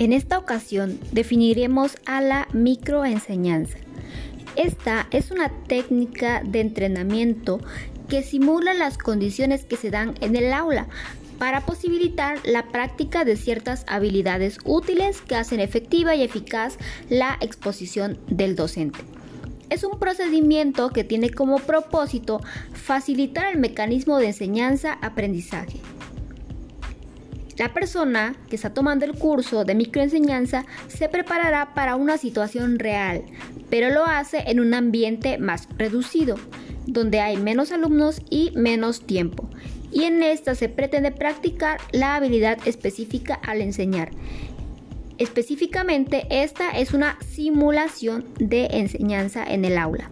En esta ocasión definiremos a la microenseñanza. Esta es una técnica de entrenamiento que simula las condiciones que se dan en el aula para posibilitar la práctica de ciertas habilidades útiles que hacen efectiva y eficaz la exposición del docente. Es un procedimiento que tiene como propósito facilitar el mecanismo de enseñanza-aprendizaje la persona que está tomando el curso de microenseñanza se preparará para una situación real, pero lo hace en un ambiente más reducido, donde hay menos alumnos y menos tiempo. Y en esta se pretende practicar la habilidad específica al enseñar. Específicamente, esta es una simulación de enseñanza en el aula.